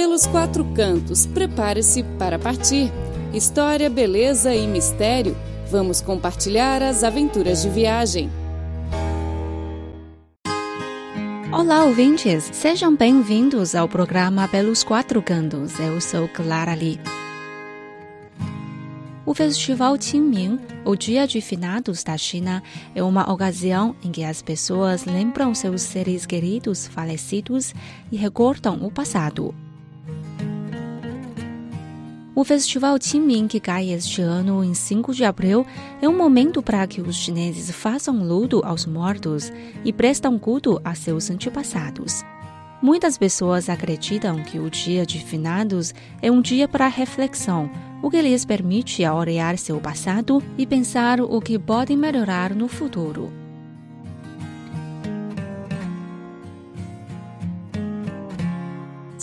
Pelos quatro cantos, prepare-se para partir. História, beleza e mistério. Vamos compartilhar as aventuras de viagem. Olá, ouvintes! Sejam bem-vindos ao programa Pelos Quatro Cantos. Eu sou Clara Lee. O Festival Qingming, o Dia de Finados da China, é uma ocasião em que as pessoas lembram seus seres queridos falecidos e recordam o passado. O Festival Qingming, que cai este ano em 5 de abril, é um momento para que os chineses façam luto aos mortos e prestam culto a seus antepassados. Muitas pessoas acreditam que o Dia de Finados é um dia para reflexão, o que lhes permite olhar seu passado e pensar o que podem melhorar no futuro.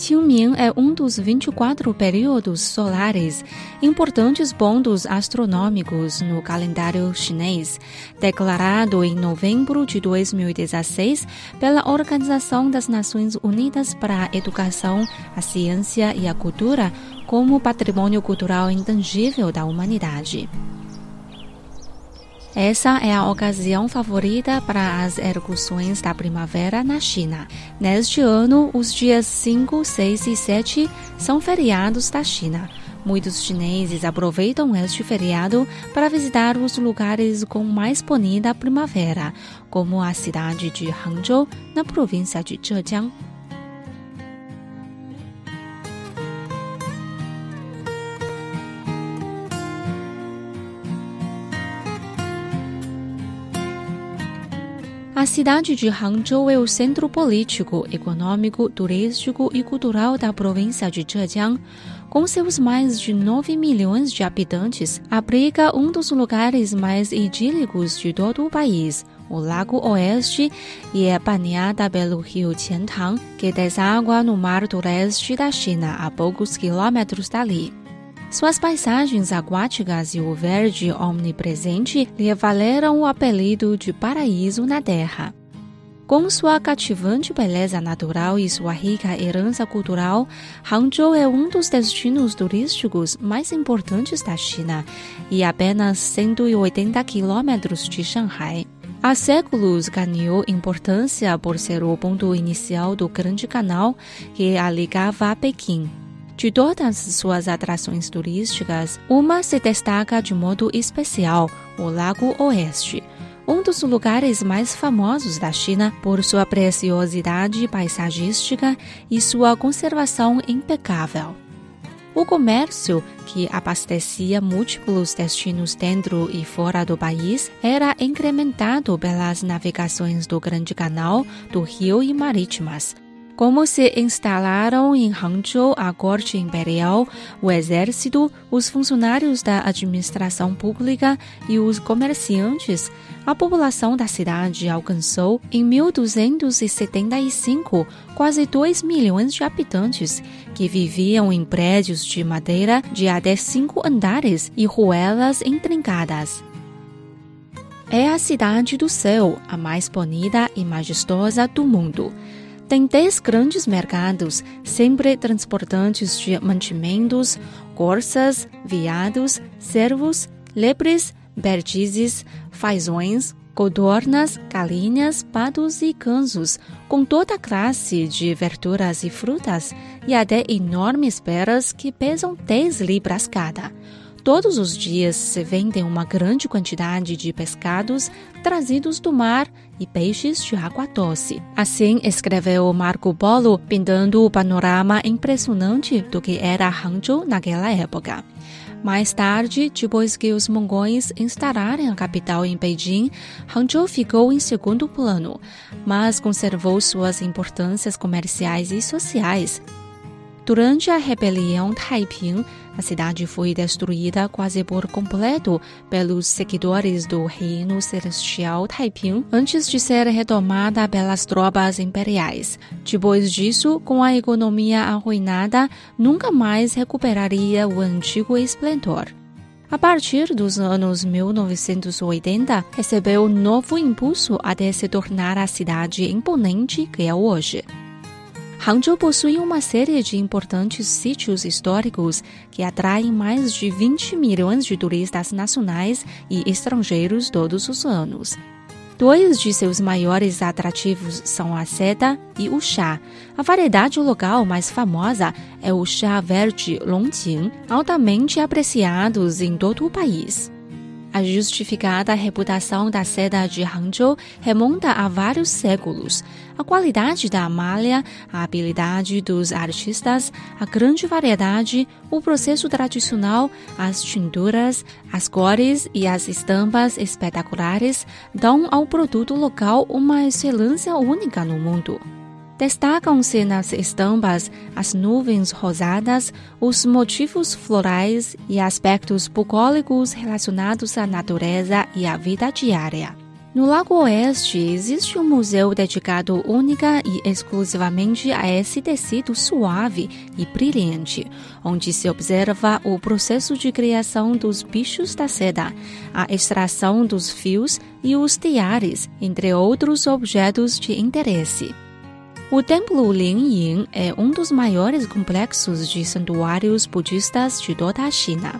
Qingming é um dos 24 períodos solares, importantes pontos astronômicos no calendário chinês, declarado em novembro de 2016 pela Organização das Nações Unidas para a Educação, a Ciência e a Cultura como patrimônio cultural intangível da humanidade. Essa é a ocasião favorita para as erupções da primavera na China. Neste ano, os dias 5, 6 e 7 são feriados da China. Muitos chineses aproveitam este feriado para visitar os lugares com mais bonita primavera, como a cidade de Hangzhou, na província de Zhejiang. A cidade de Hangzhou é o centro político, econômico, turístico e cultural da província de Zhejiang. Com seus mais de 9 milhões de habitantes, abriga um dos lugares mais idílicos de todo o país, o Lago Oeste, e é banhada pelo rio Qiantang, que deságua no mar do leste da China a poucos quilômetros dali. Suas paisagens aquáticas e o verde omnipresente lhe valeram o apelido de paraíso na terra. Com sua cativante beleza natural e sua rica herança cultural, Hangzhou é um dos destinos turísticos mais importantes da China e apenas 180 quilômetros de Shanghai. Há séculos ganhou importância por ser o ponto inicial do Grande Canal que a ligava a Pequim. De todas suas atrações turísticas, uma se destaca de modo especial: o Lago Oeste, um dos lugares mais famosos da China por sua preciosidade paisagística e sua conservação impecável. O comércio, que abastecia múltiplos destinos dentro e fora do país, era incrementado pelas navegações do Grande Canal, do Rio e Marítimas como se instalaram em Hangzhou a corte imperial, o exército, os funcionários da administração pública e os comerciantes, a população da cidade alcançou, em 1275, quase 2 milhões de habitantes, que viviam em prédios de madeira de até cinco andares e ruelas intrincadas. É a cidade do céu, a mais bonita e majestosa do mundo tem dez grandes mercados, sempre transportantes de mantimentos, corças, veados, cervos, lepres, perdizes, fazões, codornas, galinhas, patos e gansos, com toda classe de verduras e frutas, e até enormes peras que pesam 10 libras cada. Todos os dias se vendem uma grande quantidade de pescados trazidos do mar e peixes de água doce. Assim escreveu Marco Polo, pintando o panorama impressionante do que era Hangzhou naquela época. Mais tarde, depois que os mongóis instalaram a capital em Beijing, Hangzhou ficou em segundo plano, mas conservou suas importâncias comerciais e sociais. Durante a rebelião Taiping, a cidade foi destruída quase por completo pelos seguidores do Reino Celestial Taiping antes de ser retomada pelas tropas imperiais. Depois disso, com a economia arruinada, nunca mais recuperaria o antigo esplendor. A partir dos anos 1980, recebeu novo impulso até se tornar a cidade imponente que é hoje. Hangzhou possui uma série de importantes sítios históricos que atraem mais de 20 milhões de turistas nacionais e estrangeiros todos os anos. Dois de seus maiores atrativos são a seda e o chá. A variedade local mais famosa é o chá verde Longjing, altamente apreciados em todo o país. A justificada reputação da seda de Hangzhou remonta a vários séculos. A qualidade da malha, a habilidade dos artistas, a grande variedade, o processo tradicional, as tinturas, as cores e as estampas espetaculares dão ao produto local uma excelência única no mundo. Destacam-se nas estampas as nuvens rosadas, os motivos florais e aspectos bucólicos relacionados à natureza e à vida diária. No Lago Oeste existe um museu dedicado única e exclusivamente a esse tecido suave e brilhante, onde se observa o processo de criação dos bichos da seda, a extração dos fios e os tiares, entre outros objetos de interesse. O Templo Lingying é um dos maiores complexos de santuários budistas de toda a China.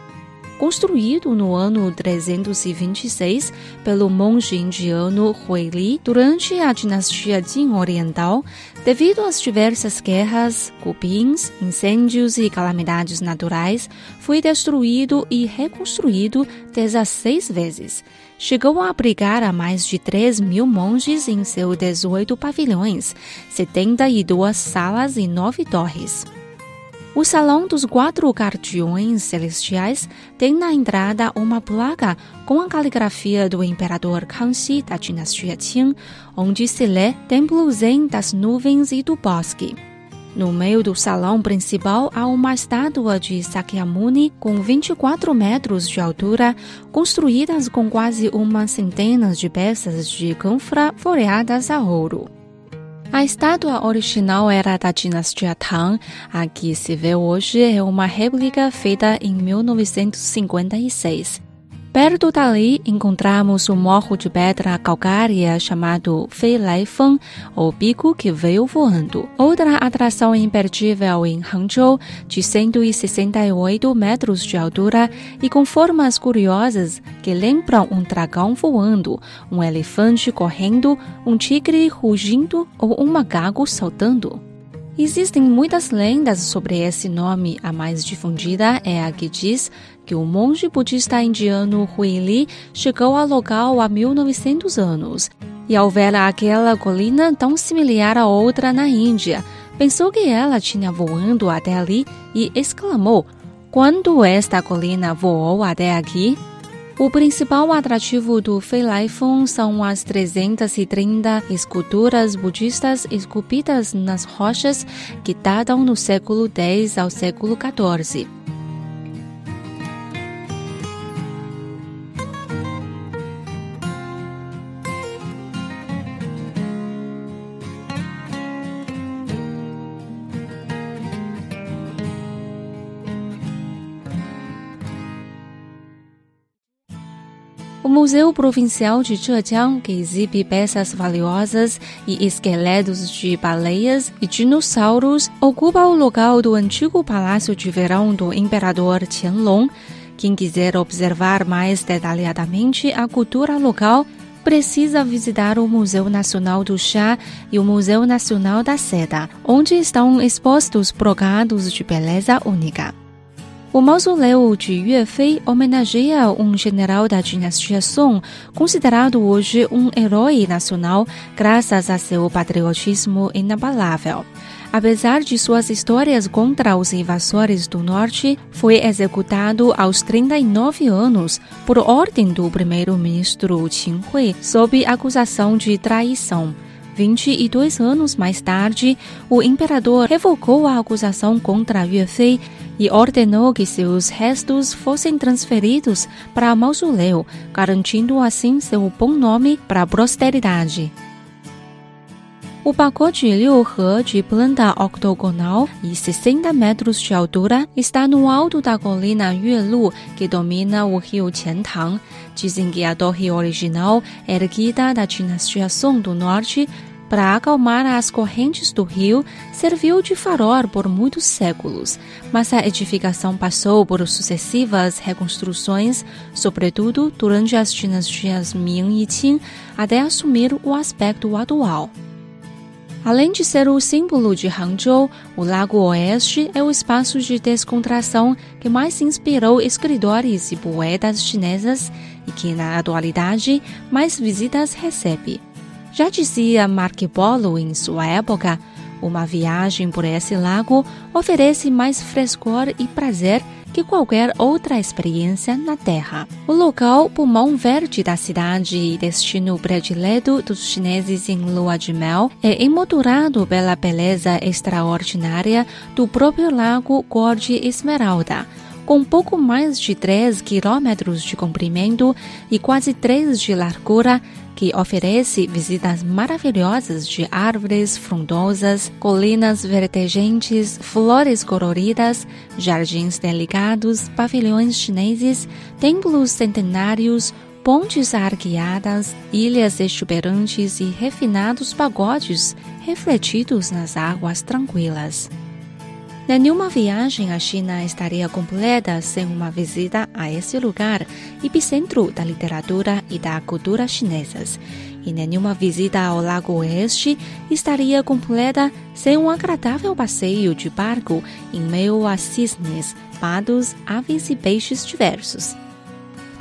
Construído no ano 326 pelo monge indiano Huili durante a dinastia Jin Oriental, devido às diversas guerras, cupins, incêndios e calamidades naturais, foi destruído e reconstruído 16 vezes chegou a abrigar a mais de 3 mil monges em seus 18 pavilhões, 72 salas e 9 torres. O Salão dos Quatro Guardiões Celestiais tem na entrada uma placa com a caligrafia do imperador Kangxi da dinastia Qing, onde se lê Templo Zen das Nuvens e do Bosque. No meio do salão principal há uma estátua de Sakyamuni com 24 metros de altura, construídas com quase uma centena de peças de canfra floreadas a ouro. A estátua original era da dinastia Tang. A que se vê hoje é uma réplica feita em 1956. Perto dali encontramos um morro de pedra calcária chamado Fei Lai Feng, ou bico que veio voando. Outra atração imperdível em Hangzhou, de 168 metros de altura e com formas curiosas que lembram um dragão voando, um elefante correndo, um tigre rugindo ou um macaco saltando. Existem muitas lendas sobre esse nome. A mais difundida é a que diz que o monge budista indiano Huili chegou ao local há 1900 anos. E ao ver aquela colina tão similar a outra na Índia, pensou que ela tinha voando até ali e exclamou: Quando esta colina voou até aqui? O principal atrativo do Feilaifeng são as 330 esculturas budistas esculpidas nas rochas que datam no século X ao século XIV. O Museu Provincial de Zhejiang, que exibe peças valiosas e esqueletos de baleias e dinossauros, ocupa o local do antigo Palácio de Verão do Imperador Qianlong. Quem quiser observar mais detalhadamente a cultura local, precisa visitar o Museu Nacional do Chá e o Museu Nacional da Seda, onde estão expostos brocados de beleza única. O mausoléu de Yue Fei homenageia um general da dinastia Song, considerado hoje um herói nacional graças a seu patriotismo inabalável. Apesar de suas histórias contra os invasores do norte, foi executado aos 39 anos por ordem do primeiro-ministro Qin Hui sob acusação de traição. 22 anos mais tarde, o imperador revocou a acusação contra Yue Fei e ordenou que seus restos fossem transferidos para mausoléu, garantindo assim seu bom nome para a posteridade. O pacote Liuhe de planta octogonal e 60 metros de altura está no alto da colina Yuelu, que domina o rio Qiantang. Dizem que a torre original, erguida da dinastia Song do Norte, Para acalmar as correntes do rio, serviu de farol por muitos séculos, mas a edificação passou por sucessivas reconstruções, sobretudo durante as dinastias Ming e Qing, até assumir o aspecto atual. Além de ser o símbolo de Hangzhou, o Lago Oeste é o espaço de descontração que mais inspirou escritores e poetas chinesas e que, na atualidade, mais visitas recebe. Já dizia Marco Polo em sua época, uma viagem por esse lago oferece mais frescor e prazer que qualquer outra experiência na Terra. O local pulmão verde da cidade e destino predileto dos chineses em lua de mel é emoldurado pela beleza extraordinária do próprio lago cor de esmeralda com pouco mais de 3 quilômetros de comprimento e quase 3 de largura, que oferece visitas maravilhosas de árvores frondosas, colinas verdejantes, flores coloridas, jardins delicados, pavilhões chineses, templos centenários, pontes arqueadas, ilhas exuberantes e refinados pagodes refletidos nas águas tranquilas. Nenhuma viagem à China estaria completa sem uma visita a esse lugar, epicentro da literatura e da cultura chinesas. E nenhuma visita ao Lago Oeste estaria completa sem um agradável passeio de barco em meio a cisnes, patos, aves e peixes diversos.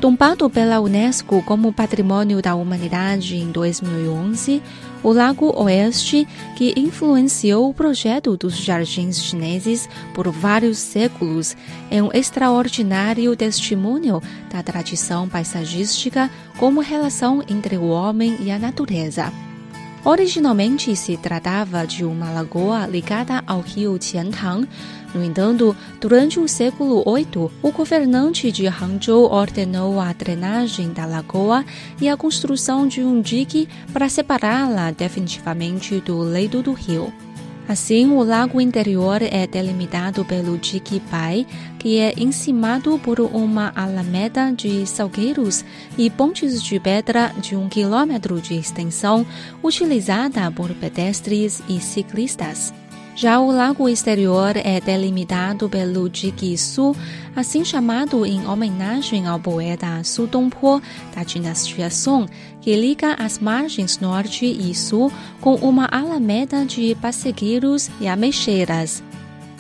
Tombado pela Unesco como Patrimônio da Humanidade em 2011, o Lago Oeste, que influenciou o projeto dos jardins chineses por vários séculos, é um extraordinário testemunho da tradição paisagística como relação entre o homem e a natureza. Originalmente se tratava de uma lagoa ligada ao rio Qiantang. No entanto, durante o século VIII, o governante de Hangzhou ordenou a drenagem da lagoa e a construção de um dique para separá-la definitivamente do leito do rio. Assim, o lago interior é delimitado pelo Dique Pai, que é encimado por uma alameda de salgueiros e pontes de pedra de um quilômetro de extensão, utilizada por pedestres e ciclistas. Já o lago exterior é delimitado pelo Dique Su, assim chamado em homenagem ao poeta Su Dongpo da dinastia Song, que liga as margens norte e sul com uma alameda de passegueiros e ameixeiras.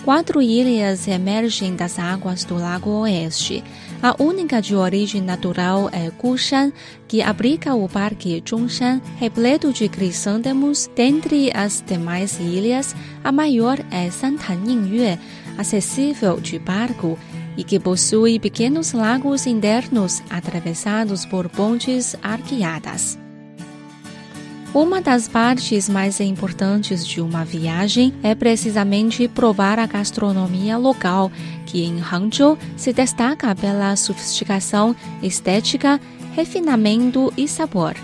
Quatro ilhas emergem das águas do Lago Oeste. A única de origem natural é Gushan, que abriga o Parque Zhongshan, repleto de crisântemos. Dentre as demais ilhas, a maior é Santan Yingyue, acessível de barco e que possui pequenos lagos internos atravessados por pontes arqueadas. Uma das partes mais importantes de uma viagem é precisamente provar a gastronomia local, que em Hangzhou se destaca pela sofisticação estética, refinamento e sabor.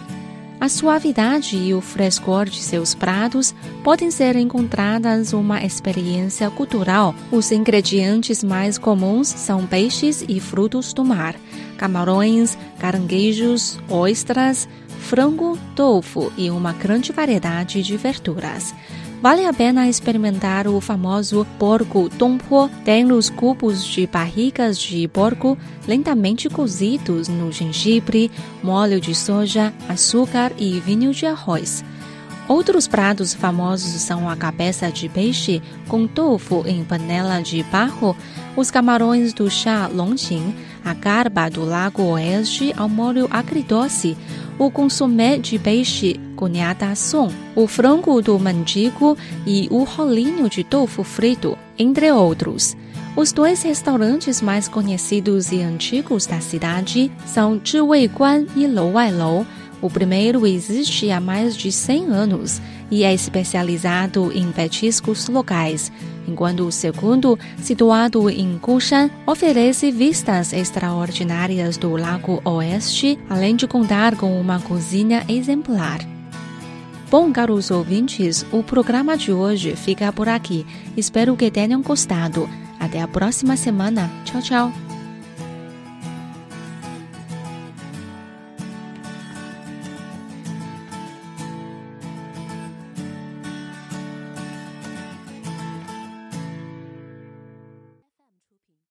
A suavidade e o frescor de seus pratos podem ser encontradas uma experiência cultural. Os ingredientes mais comuns são peixes e frutos do mar, camarões, caranguejos, ostras, frango, tofu e uma grande variedade de verduras. Vale a pena experimentar o famoso porco tompo. Tem os cubos de barrigas de porco lentamente cozidos no gengibre, molho de soja, açúcar e vinho de arroz. Outros pratos famosos são a cabeça de peixe com tofu em panela de barro, os camarões do chá Longqing, a garba do Lago Oeste ao molho agridoce, o consomé de peixe cunhada som, o frango do mendigo e o rolinho de tofu frito, entre outros. Os dois restaurantes mais conhecidos e antigos da cidade são Zhiwei Guan e Lou Wai Lou. O primeiro existe há mais de 100 anos e é especializado em petiscos locais, enquanto o segundo, situado em Gushan, oferece vistas extraordinárias do Lago Oeste, além de contar com uma cozinha exemplar. Bom, caros ouvintes, o programa de hoje fica por aqui. Espero que tenham gostado. Até a próxima semana. Tchau, tchau.